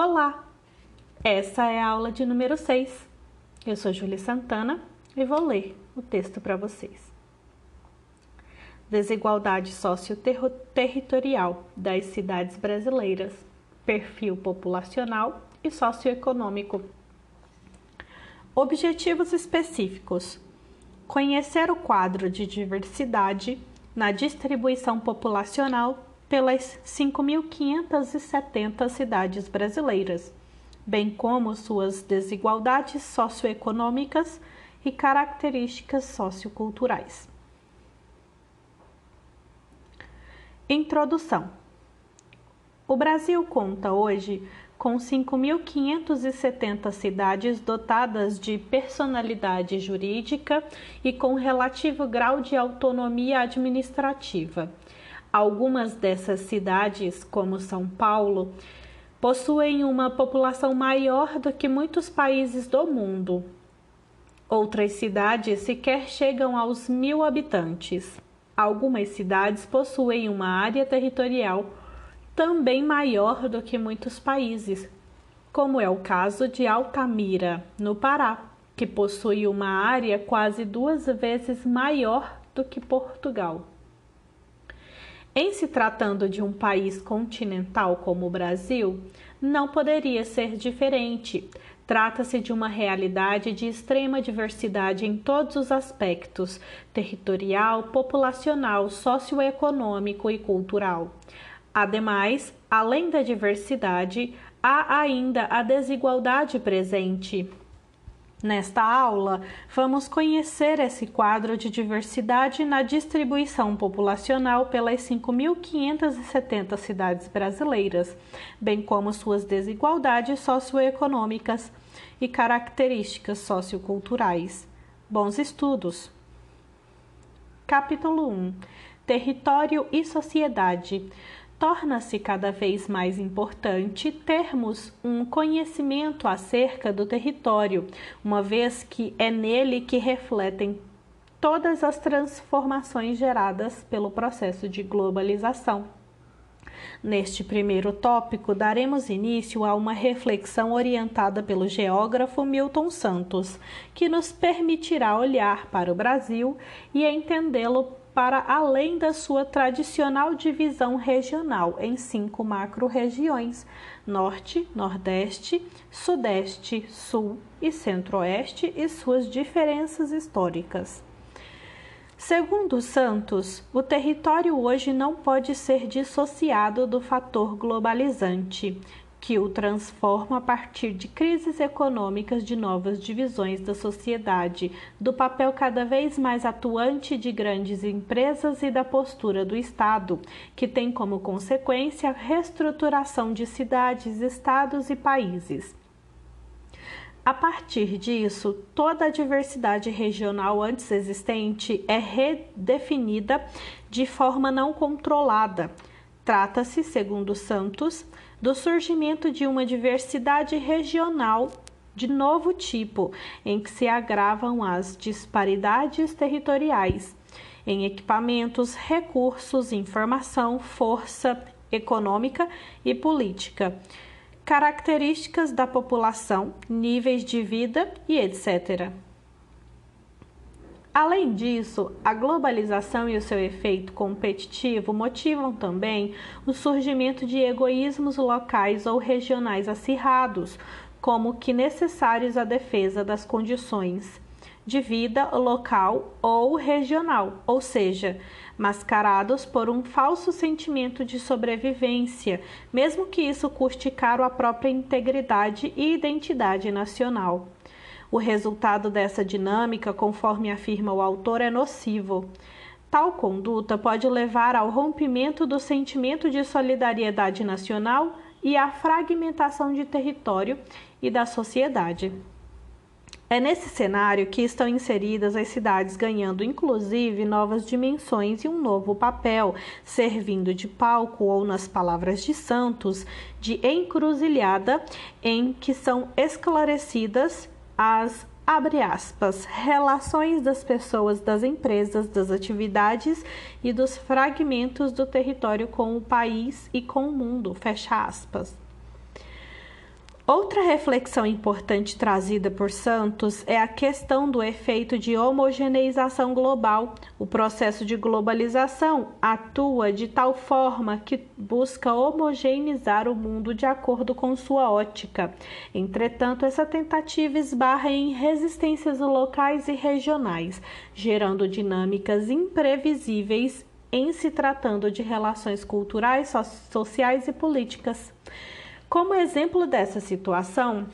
Olá! Essa é a aula de número 6. Eu sou Júlia Santana e vou ler o texto para vocês. Desigualdade socioterritorial das cidades brasileiras, perfil populacional e socioeconômico. Objetivos específicos: conhecer o quadro de diversidade na distribuição populacional pelas 5.570 cidades brasileiras, bem como suas desigualdades socioeconômicas e características socioculturais. Introdução: O Brasil conta hoje com 5.570 cidades dotadas de personalidade jurídica e com relativo grau de autonomia administrativa Algumas dessas cidades, como São Paulo, possuem uma população maior do que muitos países do mundo. Outras cidades sequer chegam aos mil habitantes. Algumas cidades possuem uma área territorial também maior do que muitos países, como é o caso de Altamira, no Pará, que possui uma área quase duas vezes maior do que Portugal. Em se tratando de um país continental como o Brasil, não poderia ser diferente. Trata-se de uma realidade de extrema diversidade em todos os aspectos territorial, populacional, socioeconômico e cultural. Ademais, além da diversidade, há ainda a desigualdade presente. Nesta aula, vamos conhecer esse quadro de diversidade na distribuição populacional pelas 5.570 cidades brasileiras, bem como suas desigualdades socioeconômicas e características socioculturais. Bons estudos! Capítulo 1 Território e Sociedade torna-se cada vez mais importante termos um conhecimento acerca do território, uma vez que é nele que refletem todas as transformações geradas pelo processo de globalização. Neste primeiro tópico, daremos início a uma reflexão orientada pelo geógrafo Milton Santos, que nos permitirá olhar para o Brasil e entendê-lo para além da sua tradicional divisão regional em cinco macro-regiões: Norte, Nordeste, Sudeste, Sul e Centro-Oeste e suas diferenças históricas. Segundo Santos, o território hoje não pode ser dissociado do fator globalizante, que o transforma a partir de crises econômicas de novas divisões da sociedade, do papel cada vez mais atuante de grandes empresas e da postura do Estado, que tem como consequência a reestruturação de cidades, estados e países. A partir disso, toda a diversidade regional antes existente é redefinida de forma não controlada. Trata-se, segundo Santos, do surgimento de uma diversidade regional de novo tipo, em que se agravam as disparidades territoriais em equipamentos, recursos, informação, força econômica e política, características da população, níveis de vida e etc. Além disso, a globalização e o seu efeito competitivo motivam também o surgimento de egoísmos locais ou regionais acirrados, como que necessários à defesa das condições de vida local ou regional, ou seja, mascarados por um falso sentimento de sobrevivência, mesmo que isso custe caro à própria integridade e identidade nacional. O resultado dessa dinâmica, conforme afirma o autor, é nocivo. Tal conduta pode levar ao rompimento do sentimento de solidariedade nacional e à fragmentação de território e da sociedade. É nesse cenário que estão inseridas as cidades, ganhando inclusive novas dimensões e um novo papel, servindo de palco ou, nas palavras de Santos, de encruzilhada em que são esclarecidas as abre aspas, relações das pessoas, das empresas, das atividades e dos fragmentos do território com o país e com o mundo, fecha aspas. Outra reflexão importante trazida por Santos é a questão do efeito de homogeneização global. O processo de globalização atua de tal forma que busca homogeneizar o mundo de acordo com sua ótica. Entretanto, essa tentativa esbarra em resistências locais e regionais, gerando dinâmicas imprevisíveis em se tratando de relações culturais, sociais e políticas. Como exemplo dessa situação,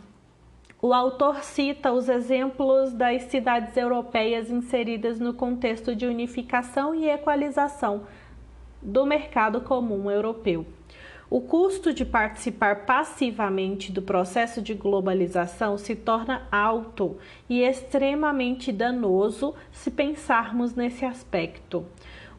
o autor cita os exemplos das cidades europeias inseridas no contexto de unificação e equalização do mercado comum europeu. O custo de participar passivamente do processo de globalização se torna alto e extremamente danoso se pensarmos nesse aspecto.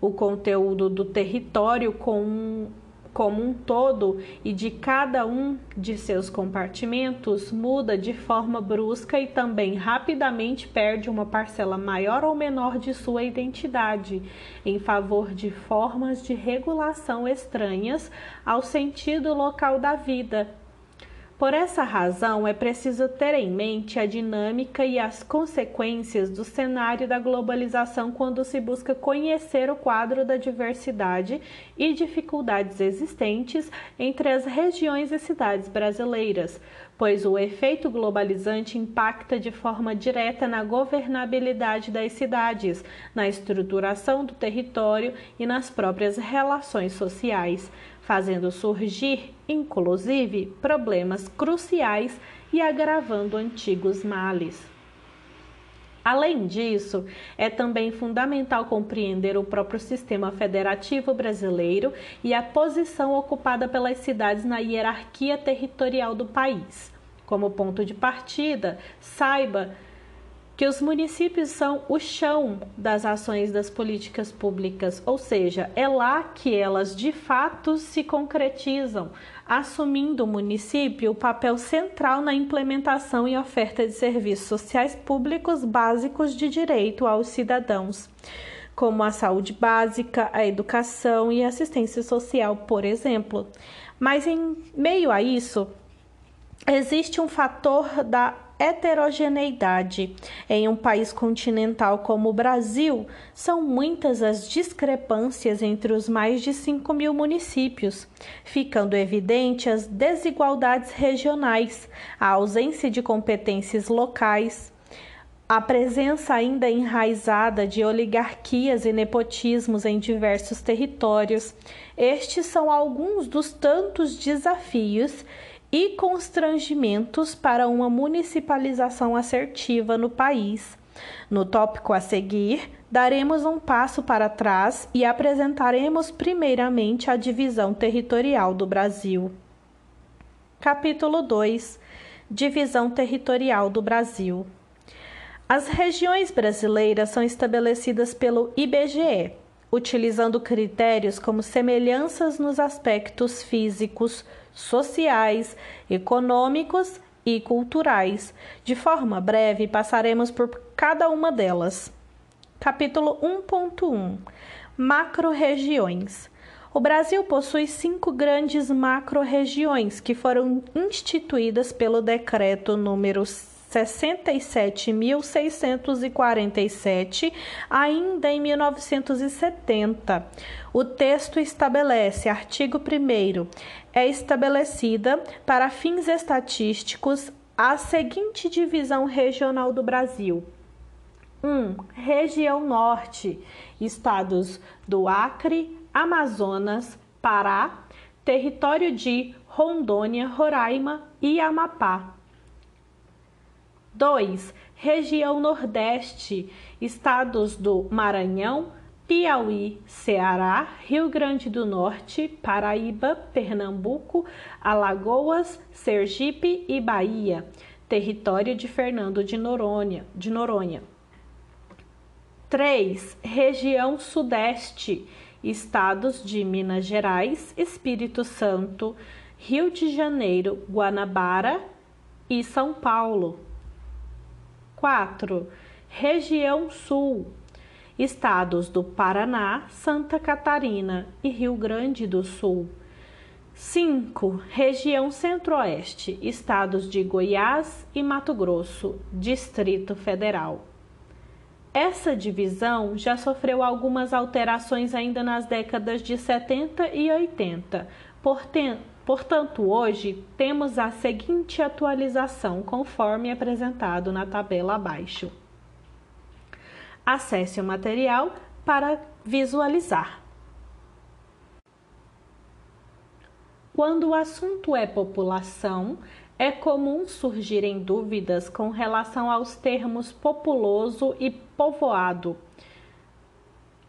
O conteúdo do território com como um todo e de cada um de seus compartimentos muda de forma brusca e também rapidamente perde uma parcela maior ou menor de sua identidade em favor de formas de regulação estranhas ao sentido local da vida por essa razão, é preciso ter em mente a dinâmica e as consequências do cenário da globalização quando se busca conhecer o quadro da diversidade e dificuldades existentes entre as regiões e cidades brasileiras, pois o efeito globalizante impacta de forma direta na governabilidade das cidades, na estruturação do território e nas próprias relações sociais fazendo surgir, inclusive, problemas cruciais e agravando antigos males. Além disso, é também fundamental compreender o próprio sistema federativo brasileiro e a posição ocupada pelas cidades na hierarquia territorial do país. Como ponto de partida, saiba que os municípios são o chão das ações das políticas públicas, ou seja, é lá que elas de fato se concretizam, assumindo o município o papel central na implementação e oferta de serviços sociais públicos básicos de direito aos cidadãos, como a saúde básica, a educação e assistência social, por exemplo. Mas em meio a isso, existe um fator da heterogeneidade. Em um país continental como o Brasil, são muitas as discrepâncias entre os mais de 5 mil municípios, ficando evidente as desigualdades regionais, a ausência de competências locais, a presença ainda enraizada de oligarquias e nepotismos em diversos territórios. Estes são alguns dos tantos desafios e constrangimentos para uma municipalização assertiva no país. No tópico a seguir, daremos um passo para trás e apresentaremos primeiramente a divisão territorial do Brasil. Capítulo 2 Divisão territorial do Brasil. As regiões brasileiras são estabelecidas pelo IBGE, utilizando critérios como semelhanças nos aspectos físicos, sociais, econômicos e culturais. De forma breve, passaremos por cada uma delas. Capítulo 1.1 Macro-regiões. O Brasil possui cinco grandes macro-regiões que foram instituídas pelo decreto número 67.647, ainda em 1970. O texto estabelece, artigo 1, é estabelecida para fins estatísticos a seguinte divisão regional do Brasil. 1. Um, região Norte, estados do Acre, Amazonas, Pará, território de Rondônia, Roraima e Amapá. 2. Região Nordeste, estados do Maranhão, Piauí, Ceará, Rio Grande do Norte, Paraíba, Pernambuco, Alagoas, Sergipe e Bahia, território de Fernando de Noronha. De Noronha. 3. Região Sudeste, estados de Minas Gerais, Espírito Santo, Rio de Janeiro, Guanabara e São Paulo. 4. Região Sul, estados do Paraná, Santa Catarina e Rio Grande do Sul. 5. Região Centro-Oeste, estados de Goiás e Mato Grosso, Distrito Federal. Essa divisão já sofreu algumas alterações ainda nas décadas de 70 e 80. Portanto, hoje temos a seguinte atualização, conforme apresentado na tabela abaixo. Acesse o material para visualizar. Quando o assunto é população, é comum surgirem dúvidas com relação aos termos populoso e povoado.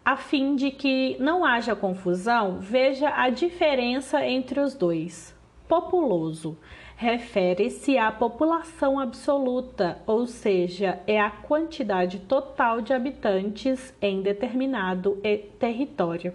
A fim de que não haja confusão, veja a diferença entre os dois. Populoso refere-se à população absoluta, ou seja, é a quantidade total de habitantes em determinado território.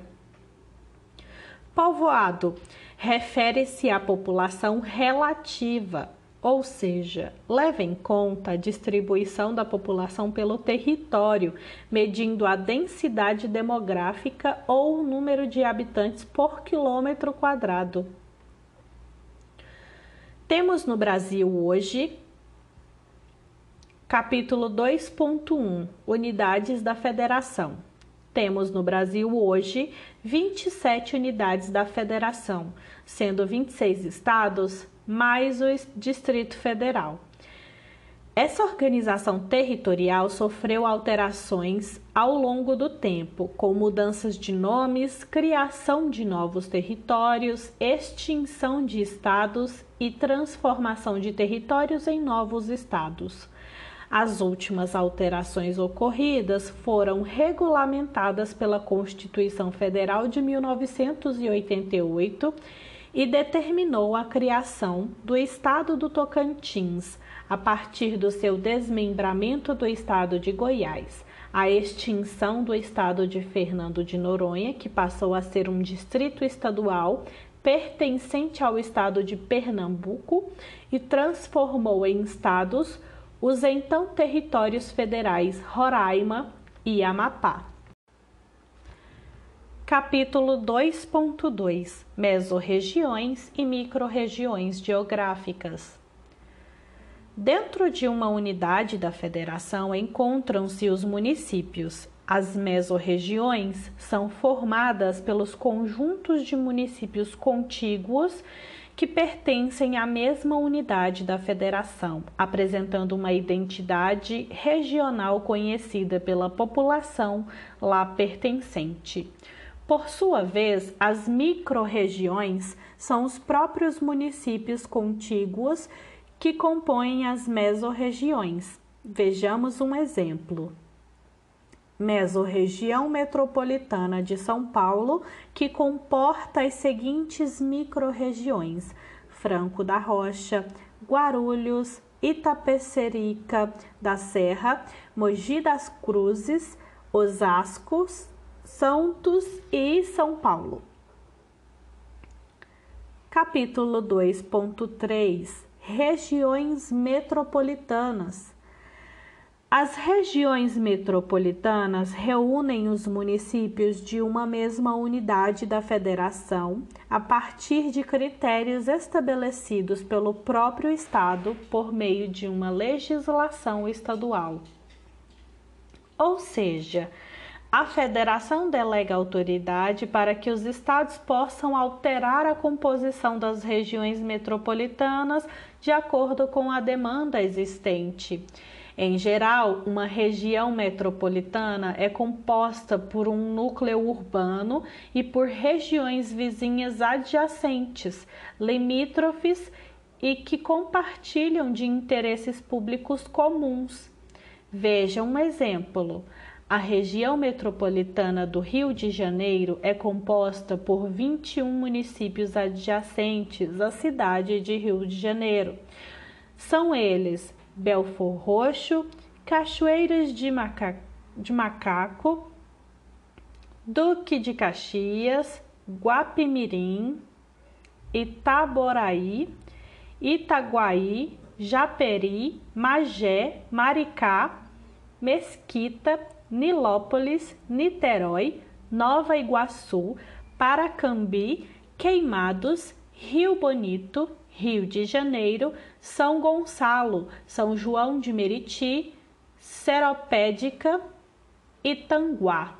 Povoado refere-se à população relativa, ou seja, leva em conta a distribuição da população pelo território, medindo a densidade demográfica ou o número de habitantes por quilômetro quadrado. Temos no Brasil hoje capítulo 2.1 Unidades da Federação. Temos no Brasil hoje 27 unidades da federação, sendo 26 estados mais o Distrito Federal. Essa organização territorial sofreu alterações ao longo do tempo, com mudanças de nomes, criação de novos territórios, extinção de estados e transformação de territórios em novos estados. As últimas alterações ocorridas foram regulamentadas pela Constituição Federal de 1988 e determinou a criação do Estado do Tocantins a partir do seu desmembramento do Estado de Goiás, a extinção do Estado de Fernando de Noronha, que passou a ser um distrito estadual pertencente ao Estado de Pernambuco e transformou em estados os então territórios federais Roraima e Amapá. Capítulo 2.2 Mesorregiões e microrregiões geográficas. Dentro de uma unidade da federação encontram-se os municípios. As mesorregiões são formadas pelos conjuntos de municípios contíguos que pertencem à mesma unidade da federação, apresentando uma identidade regional conhecida pela população lá pertencente. Por sua vez, as microrregiões são os próprios municípios contíguos que compõem as mesorregiões. Vejamos um exemplo. Mesorregião metropolitana de São Paulo, que comporta as seguintes microrregiões: Franco da Rocha, Guarulhos, Itapecerica da Serra, Mogi das Cruzes, Osasco, Santos e São Paulo. Capítulo 2.3 Regiões metropolitanas as regiões metropolitanas reúnem os municípios de uma mesma unidade da federação a partir de critérios estabelecidos pelo próprio Estado por meio de uma legislação estadual. Ou seja, a federação delega autoridade para que os estados possam alterar a composição das regiões metropolitanas de acordo com a demanda existente. Em geral, uma região metropolitana é composta por um núcleo urbano e por regiões vizinhas adjacentes, limítrofes e que compartilham de interesses públicos comuns. Veja um exemplo. A região metropolitana do Rio de Janeiro é composta por 21 municípios adjacentes à cidade de Rio de Janeiro. São eles Belfor Roxo, Cachoeiras de, Maca... de Macaco, Duque de Caxias, Guapimirim, Itaboraí, Itaguaí, Japeri, Magé, Maricá, Mesquita, Nilópolis, Niterói, Nova Iguaçu, Paracambi, Queimados, Rio Bonito, Rio de Janeiro, São Gonçalo, São João de Meriti, Seropédica e Tanguá.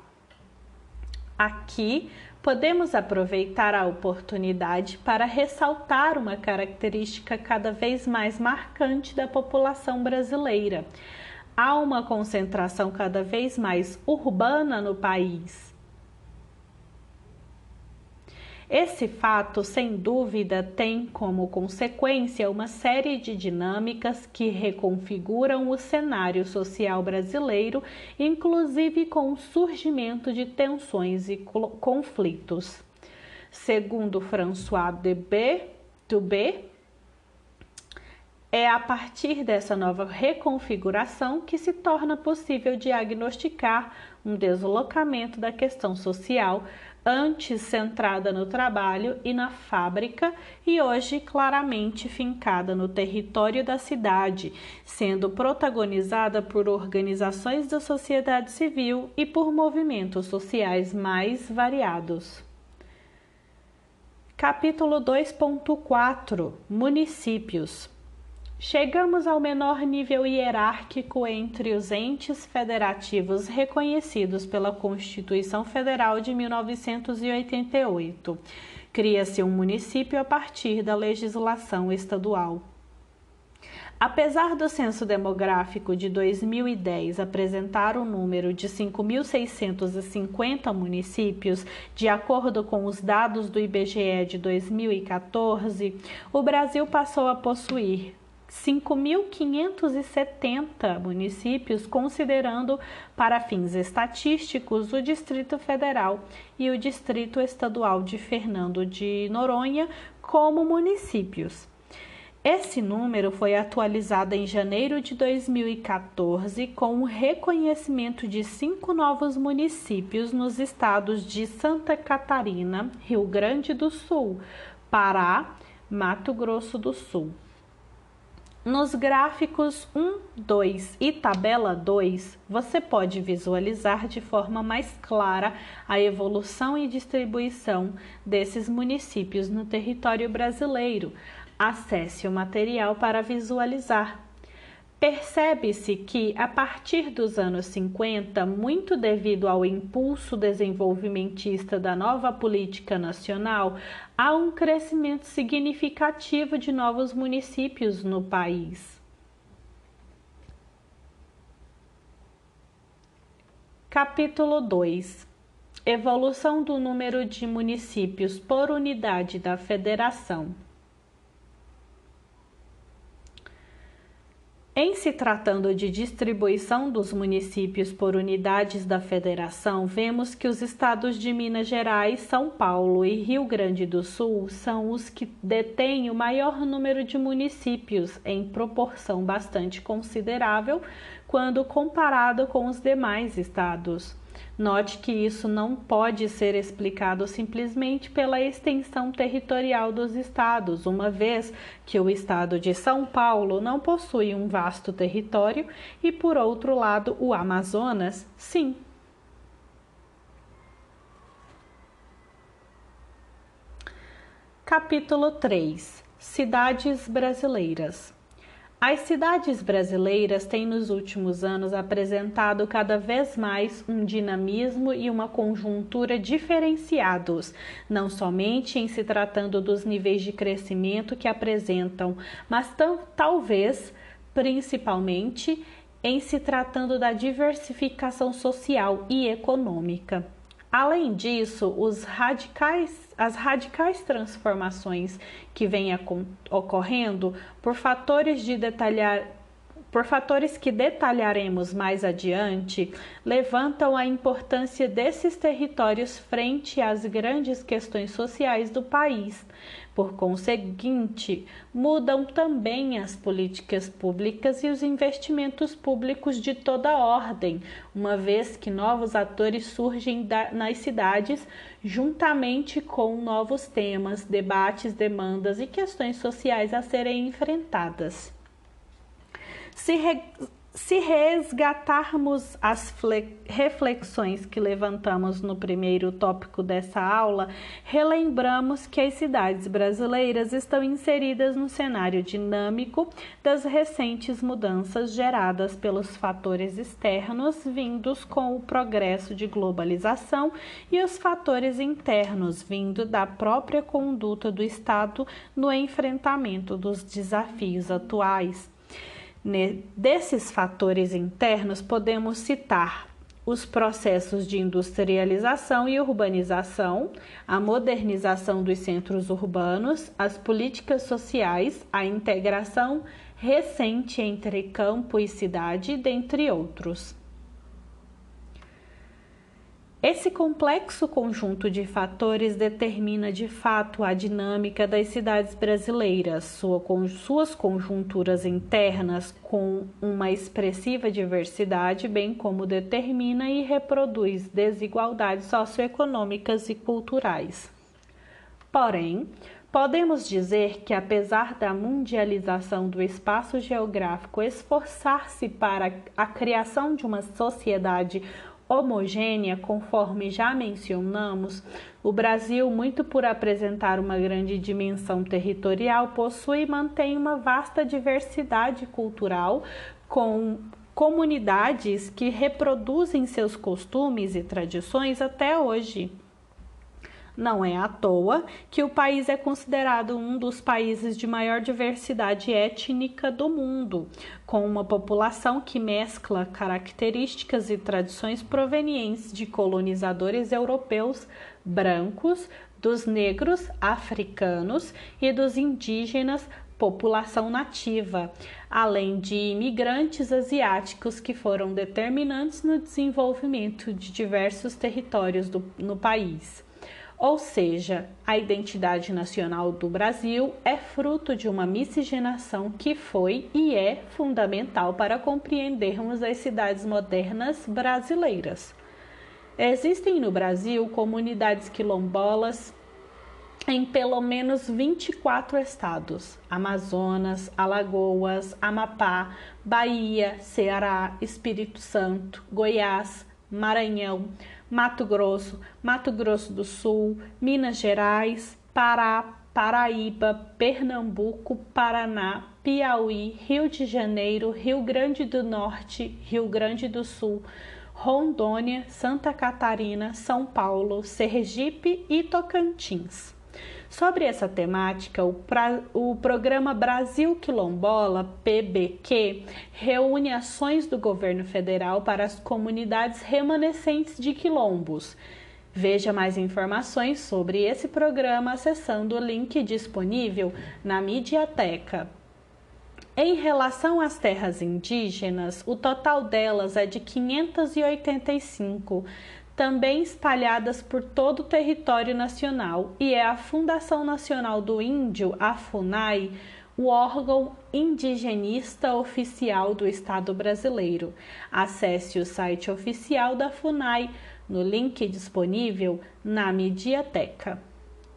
Aqui podemos aproveitar a oportunidade para ressaltar uma característica cada vez mais marcante da população brasileira. Há uma concentração cada vez mais urbana no país esse fato, sem dúvida, tem como consequência uma série de dinâmicas que reconfiguram o cenário social brasileiro, inclusive com o surgimento de tensões e conflitos. Segundo François Dubé, é a partir dessa nova reconfiguração que se torna possível diagnosticar um deslocamento da questão social antes centrada no trabalho e na fábrica e hoje claramente fincada no território da cidade, sendo protagonizada por organizações da sociedade civil e por movimentos sociais mais variados. Capítulo 2.4 Municípios Chegamos ao menor nível hierárquico entre os entes federativos reconhecidos pela Constituição Federal de 1988. Cria-se um município a partir da legislação estadual. Apesar do censo demográfico de 2010 apresentar um número de 5.650 municípios, de acordo com os dados do IBGE de 2014, o Brasil passou a possuir 5.570 municípios, considerando para fins estatísticos o Distrito Federal e o Distrito Estadual de Fernando de Noronha como municípios. Esse número foi atualizado em janeiro de 2014 com o reconhecimento de cinco novos municípios nos estados de Santa Catarina, Rio Grande do Sul, Pará, Mato Grosso do Sul. Nos gráficos 1, 2 e tabela 2, você pode visualizar de forma mais clara a evolução e distribuição desses municípios no território brasileiro. Acesse o material para visualizar. Percebe-se que, a partir dos anos 50, muito devido ao impulso desenvolvimentista da nova política nacional, há um crescimento significativo de novos municípios no país. Capítulo 2 Evolução do número de municípios por unidade da federação. Em se tratando de distribuição dos municípios por unidades da federação, vemos que os estados de Minas Gerais, São Paulo e Rio Grande do Sul são os que detêm o maior número de municípios, em proporção bastante considerável, quando comparado com os demais estados. Note que isso não pode ser explicado simplesmente pela extensão territorial dos estados, uma vez que o estado de São Paulo não possui um vasto território e, por outro lado, o Amazonas, sim. Capítulo 3 Cidades brasileiras as cidades brasileiras têm nos últimos anos apresentado cada vez mais um dinamismo e uma conjuntura diferenciados, não somente em se tratando dos níveis de crescimento que apresentam, mas talvez principalmente em se tratando da diversificação social e econômica. Além disso, os radicais, as radicais transformações que vêm ocorrendo por fatores de detalhar por fatores que detalharemos mais adiante, levantam a importância desses territórios frente às grandes questões sociais do país, por conseguinte, mudam também as políticas públicas e os investimentos públicos de toda ordem, uma vez que novos atores surgem nas cidades juntamente com novos temas, debates, demandas e questões sociais a serem enfrentadas. Se, re... se resgatarmos as reflexões que levantamos no primeiro tópico dessa aula, relembramos que as cidades brasileiras estão inseridas no cenário dinâmico das recentes mudanças geradas pelos fatores externos vindos com o progresso de globalização e os fatores internos vindo da própria conduta do Estado no enfrentamento dos desafios atuais. Desses fatores internos, podemos citar os processos de industrialização e urbanização, a modernização dos centros urbanos, as políticas sociais, a integração recente entre campo e cidade, dentre outros. Esse complexo conjunto de fatores determina de fato a dinâmica das cidades brasileiras, sua, suas conjunturas internas com uma expressiva diversidade, bem como determina e reproduz desigualdades socioeconômicas e culturais. Porém, Podemos dizer que, apesar da mundialização do espaço geográfico esforçar-se para a criação de uma sociedade homogênea, conforme já mencionamos, o Brasil, muito por apresentar uma grande dimensão territorial, possui e mantém uma vasta diversidade cultural com comunidades que reproduzem seus costumes e tradições até hoje. Não é à toa que o país é considerado um dos países de maior diversidade étnica do mundo, com uma população que mescla características e tradições provenientes de colonizadores europeus brancos, dos negros africanos e dos indígenas população nativa, além de imigrantes asiáticos que foram determinantes no desenvolvimento de diversos territórios do, no país. Ou seja, a identidade nacional do Brasil é fruto de uma miscigenação que foi e é fundamental para compreendermos as cidades modernas brasileiras. Existem no Brasil comunidades quilombolas em pelo menos 24 estados: Amazonas, Alagoas, Amapá, Bahia, Ceará, Espírito Santo, Goiás, Maranhão, Mato Grosso, Mato Grosso do Sul, Minas Gerais, Pará, Paraíba, Pernambuco, Paraná, Piauí, Rio de Janeiro, Rio Grande do Norte, Rio Grande do Sul, Rondônia, Santa Catarina, São Paulo, Sergipe e Tocantins. Sobre essa temática, o, pra, o programa Brasil Quilombola, PBQ, reúne ações do governo federal para as comunidades remanescentes de quilombos. Veja mais informações sobre esse programa acessando o link disponível na Mediateca. Em relação às terras indígenas, o total delas é de 585, também espalhadas por todo o território nacional, e é a Fundação Nacional do Índio, a FUNAI, o órgão indigenista oficial do Estado brasileiro. Acesse o site oficial da FUNAI no link disponível na Mediateca.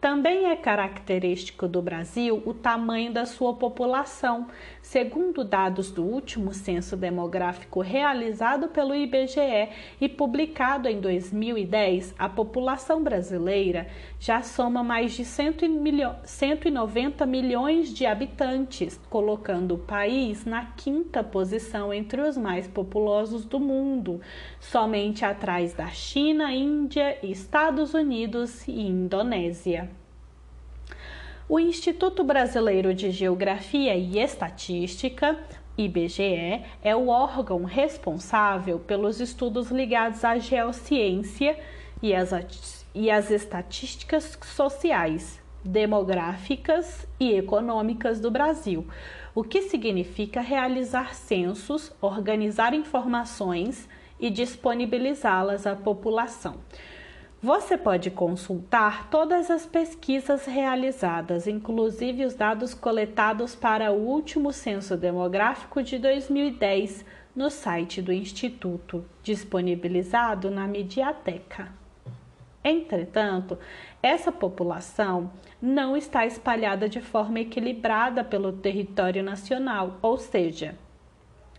Também é característico do Brasil o tamanho da sua população. Segundo dados do último censo demográfico realizado pelo IBGE e publicado em 2010, a população brasileira já soma mais de 190 milhões de habitantes, colocando o país na quinta posição entre os mais populosos do mundo, somente atrás da China, Índia, Estados Unidos e Indonésia. O Instituto Brasileiro de Geografia e Estatística, IBGE, é o órgão responsável pelos estudos ligados à geociência e às, e às estatísticas sociais, demográficas e econômicas do Brasil, o que significa realizar censos, organizar informações e disponibilizá-las à população. Você pode consultar todas as pesquisas realizadas, inclusive os dados coletados para o último censo demográfico de 2010, no site do Instituto, disponibilizado na Mediateca. Entretanto, essa população não está espalhada de forma equilibrada pelo território nacional, ou seja,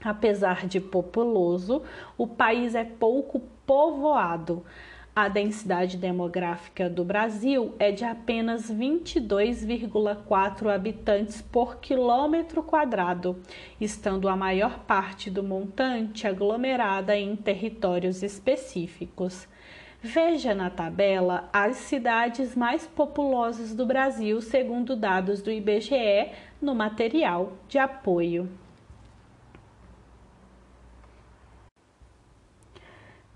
Apesar de populoso, o país é pouco povoado. A densidade demográfica do Brasil é de apenas 22,4 habitantes por quilômetro quadrado, estando a maior parte do montante aglomerada em territórios específicos. Veja na tabela as cidades mais populosas do Brasil, segundo dados do IBGE, no material de apoio.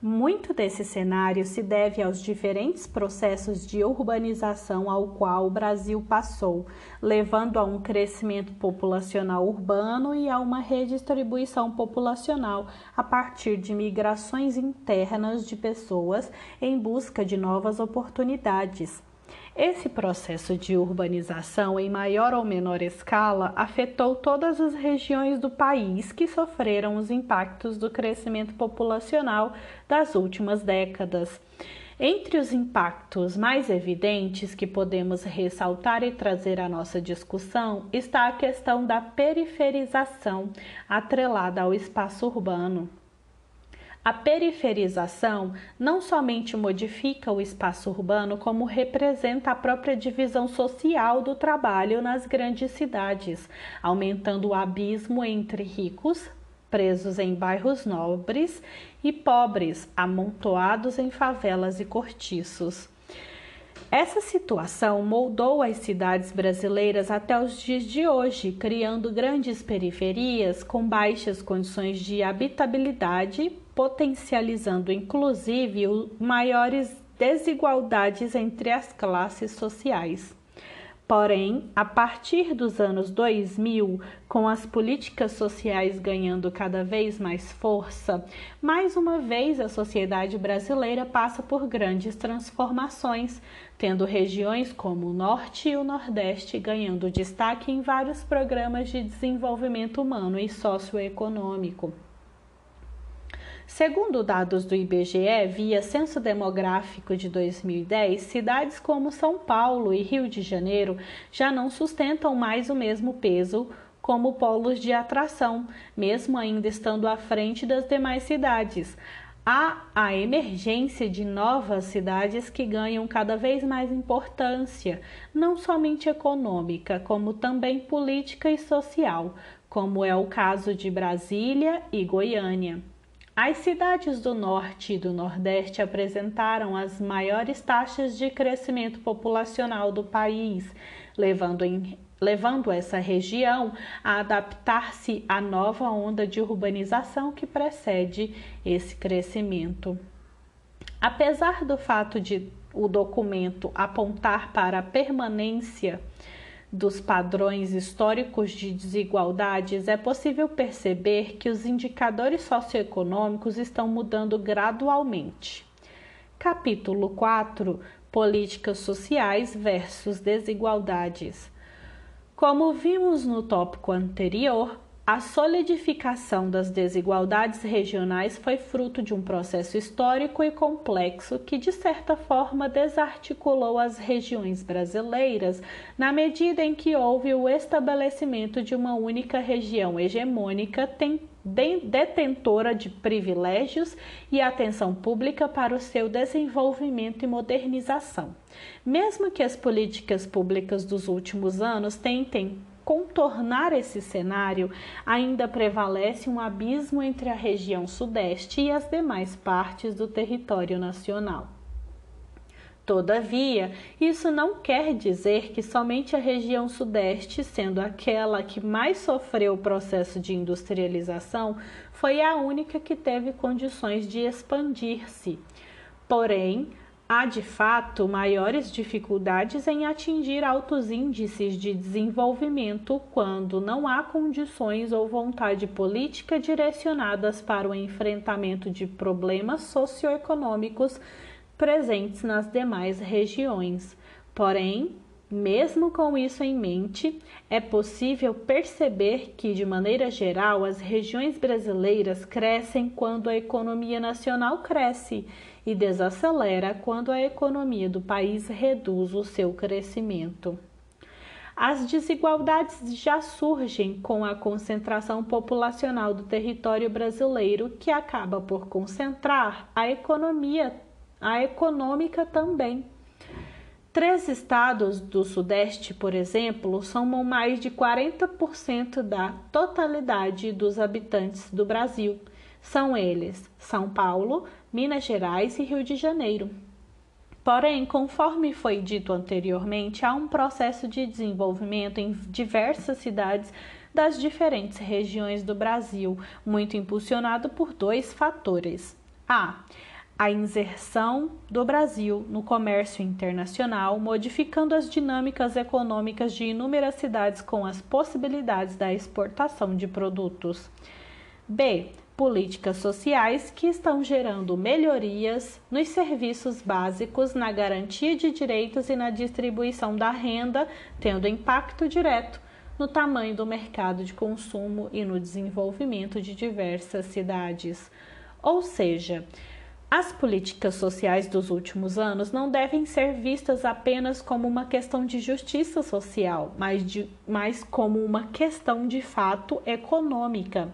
Muito desse cenário se deve aos diferentes processos de urbanização ao qual o Brasil passou, levando a um crescimento populacional urbano e a uma redistribuição populacional a partir de migrações internas de pessoas em busca de novas oportunidades. Esse processo de urbanização, em maior ou menor escala, afetou todas as regiões do país que sofreram os impactos do crescimento populacional das últimas décadas. Entre os impactos mais evidentes que podemos ressaltar e trazer à nossa discussão está a questão da periferização atrelada ao espaço urbano. A periferização não somente modifica o espaço urbano, como representa a própria divisão social do trabalho nas grandes cidades, aumentando o abismo entre ricos, presos em bairros nobres, e pobres, amontoados em favelas e cortiços. Essa situação moldou as cidades brasileiras até os dias de hoje, criando grandes periferias com baixas condições de habitabilidade, potencializando inclusive maiores desigualdades entre as classes sociais. Porém, a partir dos anos 2000, com as políticas sociais ganhando cada vez mais força, mais uma vez a sociedade brasileira passa por grandes transformações, tendo regiões como o Norte e o Nordeste ganhando destaque em vários programas de desenvolvimento humano e socioeconômico. Segundo dados do IBGE, via Censo Demográfico de 2010, cidades como São Paulo e Rio de Janeiro já não sustentam mais o mesmo peso como polos de atração, mesmo ainda estando à frente das demais cidades. Há a emergência de novas cidades que ganham cada vez mais importância, não somente econômica, como também política e social, como é o caso de Brasília e Goiânia. As cidades do Norte e do Nordeste apresentaram as maiores taxas de crescimento populacional do país, levando, em, levando essa região a adaptar-se à nova onda de urbanização que precede esse crescimento. Apesar do fato de o documento apontar para a permanência dos padrões históricos de desigualdades, é possível perceber que os indicadores socioeconômicos estão mudando gradualmente. Capítulo 4 Políticas sociais versus desigualdades. Como vimos no tópico anterior, a solidificação das desigualdades regionais foi fruto de um processo histórico e complexo que, de certa forma, desarticulou as regiões brasileiras na medida em que houve o estabelecimento de uma única região hegemônica detentora de privilégios e atenção pública para o seu desenvolvimento e modernização. Mesmo que as políticas públicas dos últimos anos tentem contornar esse cenário, ainda prevalece um abismo entre a região Sudeste e as demais partes do território nacional. Todavia, isso não quer dizer que somente a região Sudeste, sendo aquela que mais sofreu o processo de industrialização, foi a única que teve condições de expandir-se. Porém, há de fato maiores dificuldades em atingir altos índices de desenvolvimento quando não há condições ou vontade política direcionadas para o enfrentamento de problemas socioeconômicos presentes nas demais regiões. Porém, mesmo com isso em mente, é possível perceber que, de maneira geral, as regiões brasileiras crescem quando a economia nacional cresce e desacelera quando a economia do país reduz o seu crescimento. As desigualdades já surgem com a concentração populacional do território brasileiro, que acaba por concentrar a economia, a econômica também. Três estados do Sudeste, por exemplo, somam mais de 40% da totalidade dos habitantes do Brasil. São eles São Paulo, Minas Gerais e Rio de Janeiro. Porém, conforme foi dito anteriormente, há um processo de desenvolvimento em diversas cidades das diferentes regiões do Brasil, muito impulsionado por dois fatores. A. A inserção do Brasil no comércio internacional, modificando as dinâmicas econômicas de inúmeras cidades com as possibilidades da exportação de produtos. B políticas sociais que estão gerando melhorias nos serviços básicos, na garantia de direitos e na distribuição da renda, tendo impacto direto no tamanho do mercado de consumo e no desenvolvimento de diversas cidades. Ou seja, as políticas sociais dos últimos anos não devem ser vistas apenas como uma questão de justiça social, mas, de, mas como uma questão de fato econômica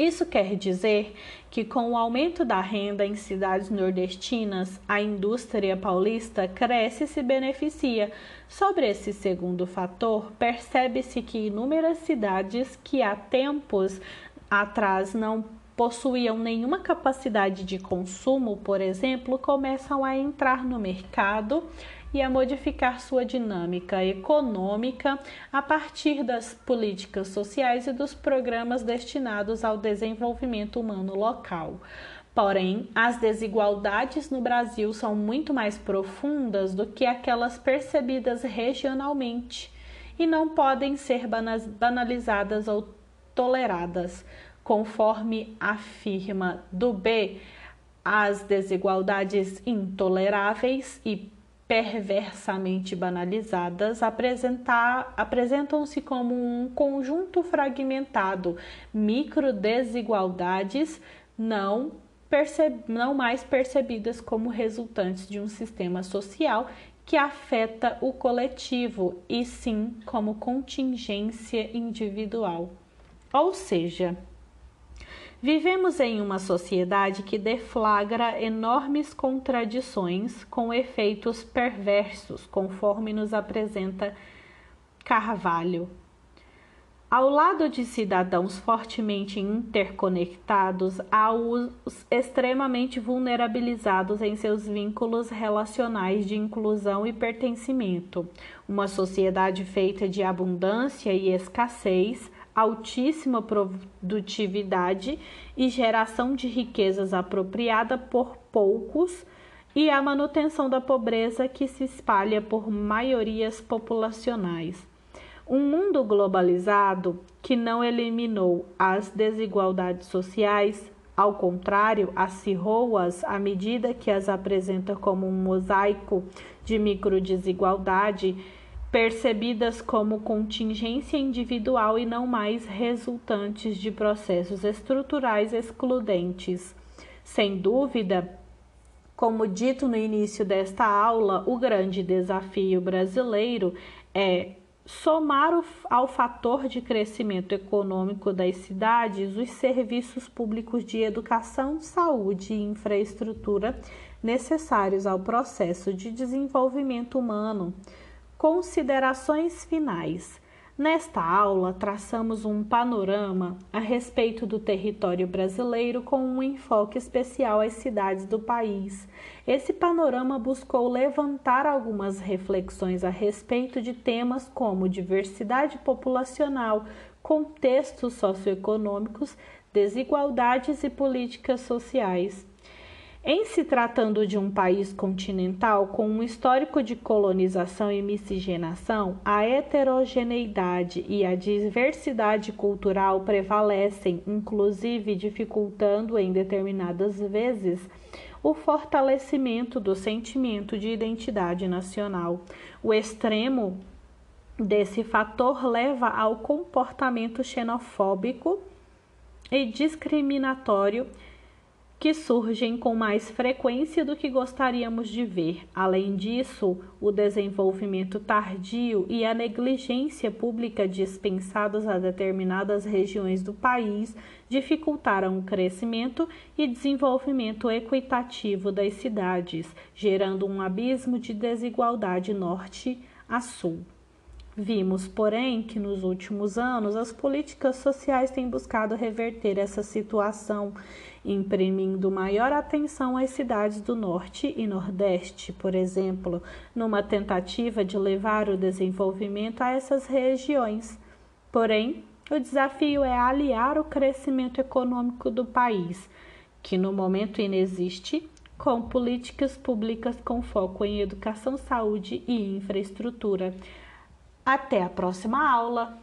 isso quer dizer que, com o aumento da renda em cidades nordestinas, a indústria paulista cresce e se beneficia. Sobre esse segundo fator, percebe-se que inúmeras cidades que há tempos atrás não possuíam nenhuma capacidade de consumo, por exemplo, começam a entrar no mercado e a modificar sua dinâmica econômica a partir das políticas sociais e dos programas destinados ao desenvolvimento humano local. Porém, as desigualdades no Brasil são muito mais profundas do que aquelas percebidas regionalmente e não podem ser banalizadas ou toleradas, conforme afirma do B, as desigualdades intoleráveis e perversamente banalizadas apresentam-se como um conjunto fragmentado, micro desigualdades não, não mais percebidas como resultantes de um sistema social que afeta o coletivo e sim como contingência individual. Ou seja, Vivemos em uma sociedade que deflagra enormes contradições com efeitos perversos, conforme nos apresenta Carvalho. Ao lado de cidadãos fortemente interconectados, há os extremamente vulnerabilizados em seus vínculos relacionais de inclusão e pertencimento. Uma sociedade feita de abundância e escassez altíssima produtividade e geração de riquezas apropriada por poucos e a manutenção da pobreza que se espalha por maiorias populacionais. Um mundo globalizado que não eliminou as desigualdades sociais, ao contrário, acirrou-as à medida que as apresenta como um mosaico de microdesigualdade percebidas como contingência individual e não mais resultantes de processos estruturais excludentes. Sem dúvida, como dito no início desta aula, o grande desafio brasileiro é somar ao fator de crescimento econômico das cidades os serviços públicos de educação, saúde e infraestrutura necessários ao processo de desenvolvimento humano Considerações finais. Nesta aula, traçamos um panorama a respeito do território brasileiro com um enfoque especial às cidades do país. Esse panorama buscou levantar algumas reflexões a respeito de temas como diversidade populacional, contextos socioeconômicos, desigualdades e políticas sociais. Em se tratando de um país continental com um histórico de colonização e miscigenação, a heterogeneidade e a diversidade cultural prevalecem, inclusive dificultando em determinadas vezes o fortalecimento do sentimento de identidade nacional. O extremo desse fator leva ao comportamento xenofóbico e discriminatório que surgem com mais frequência do que gostaríamos de ver. Além disso, o desenvolvimento tardio e a negligência pública dispensados a determinadas regiões do país dificultaram o crescimento e desenvolvimento equitativo das cidades, gerando um abismo de desigualdade norte a sul. Vimos, porém, que nos últimos anos as políticas sociais têm buscado reverter essa situação, imprimindo maior atenção às cidades do Norte e Nordeste, por exemplo, numa tentativa de levar o desenvolvimento a essas regiões. Porém, o desafio é aliar o crescimento econômico do país, que no momento inexiste, com políticas públicas com foco em educação, saúde e infraestrutura até a próxima aula!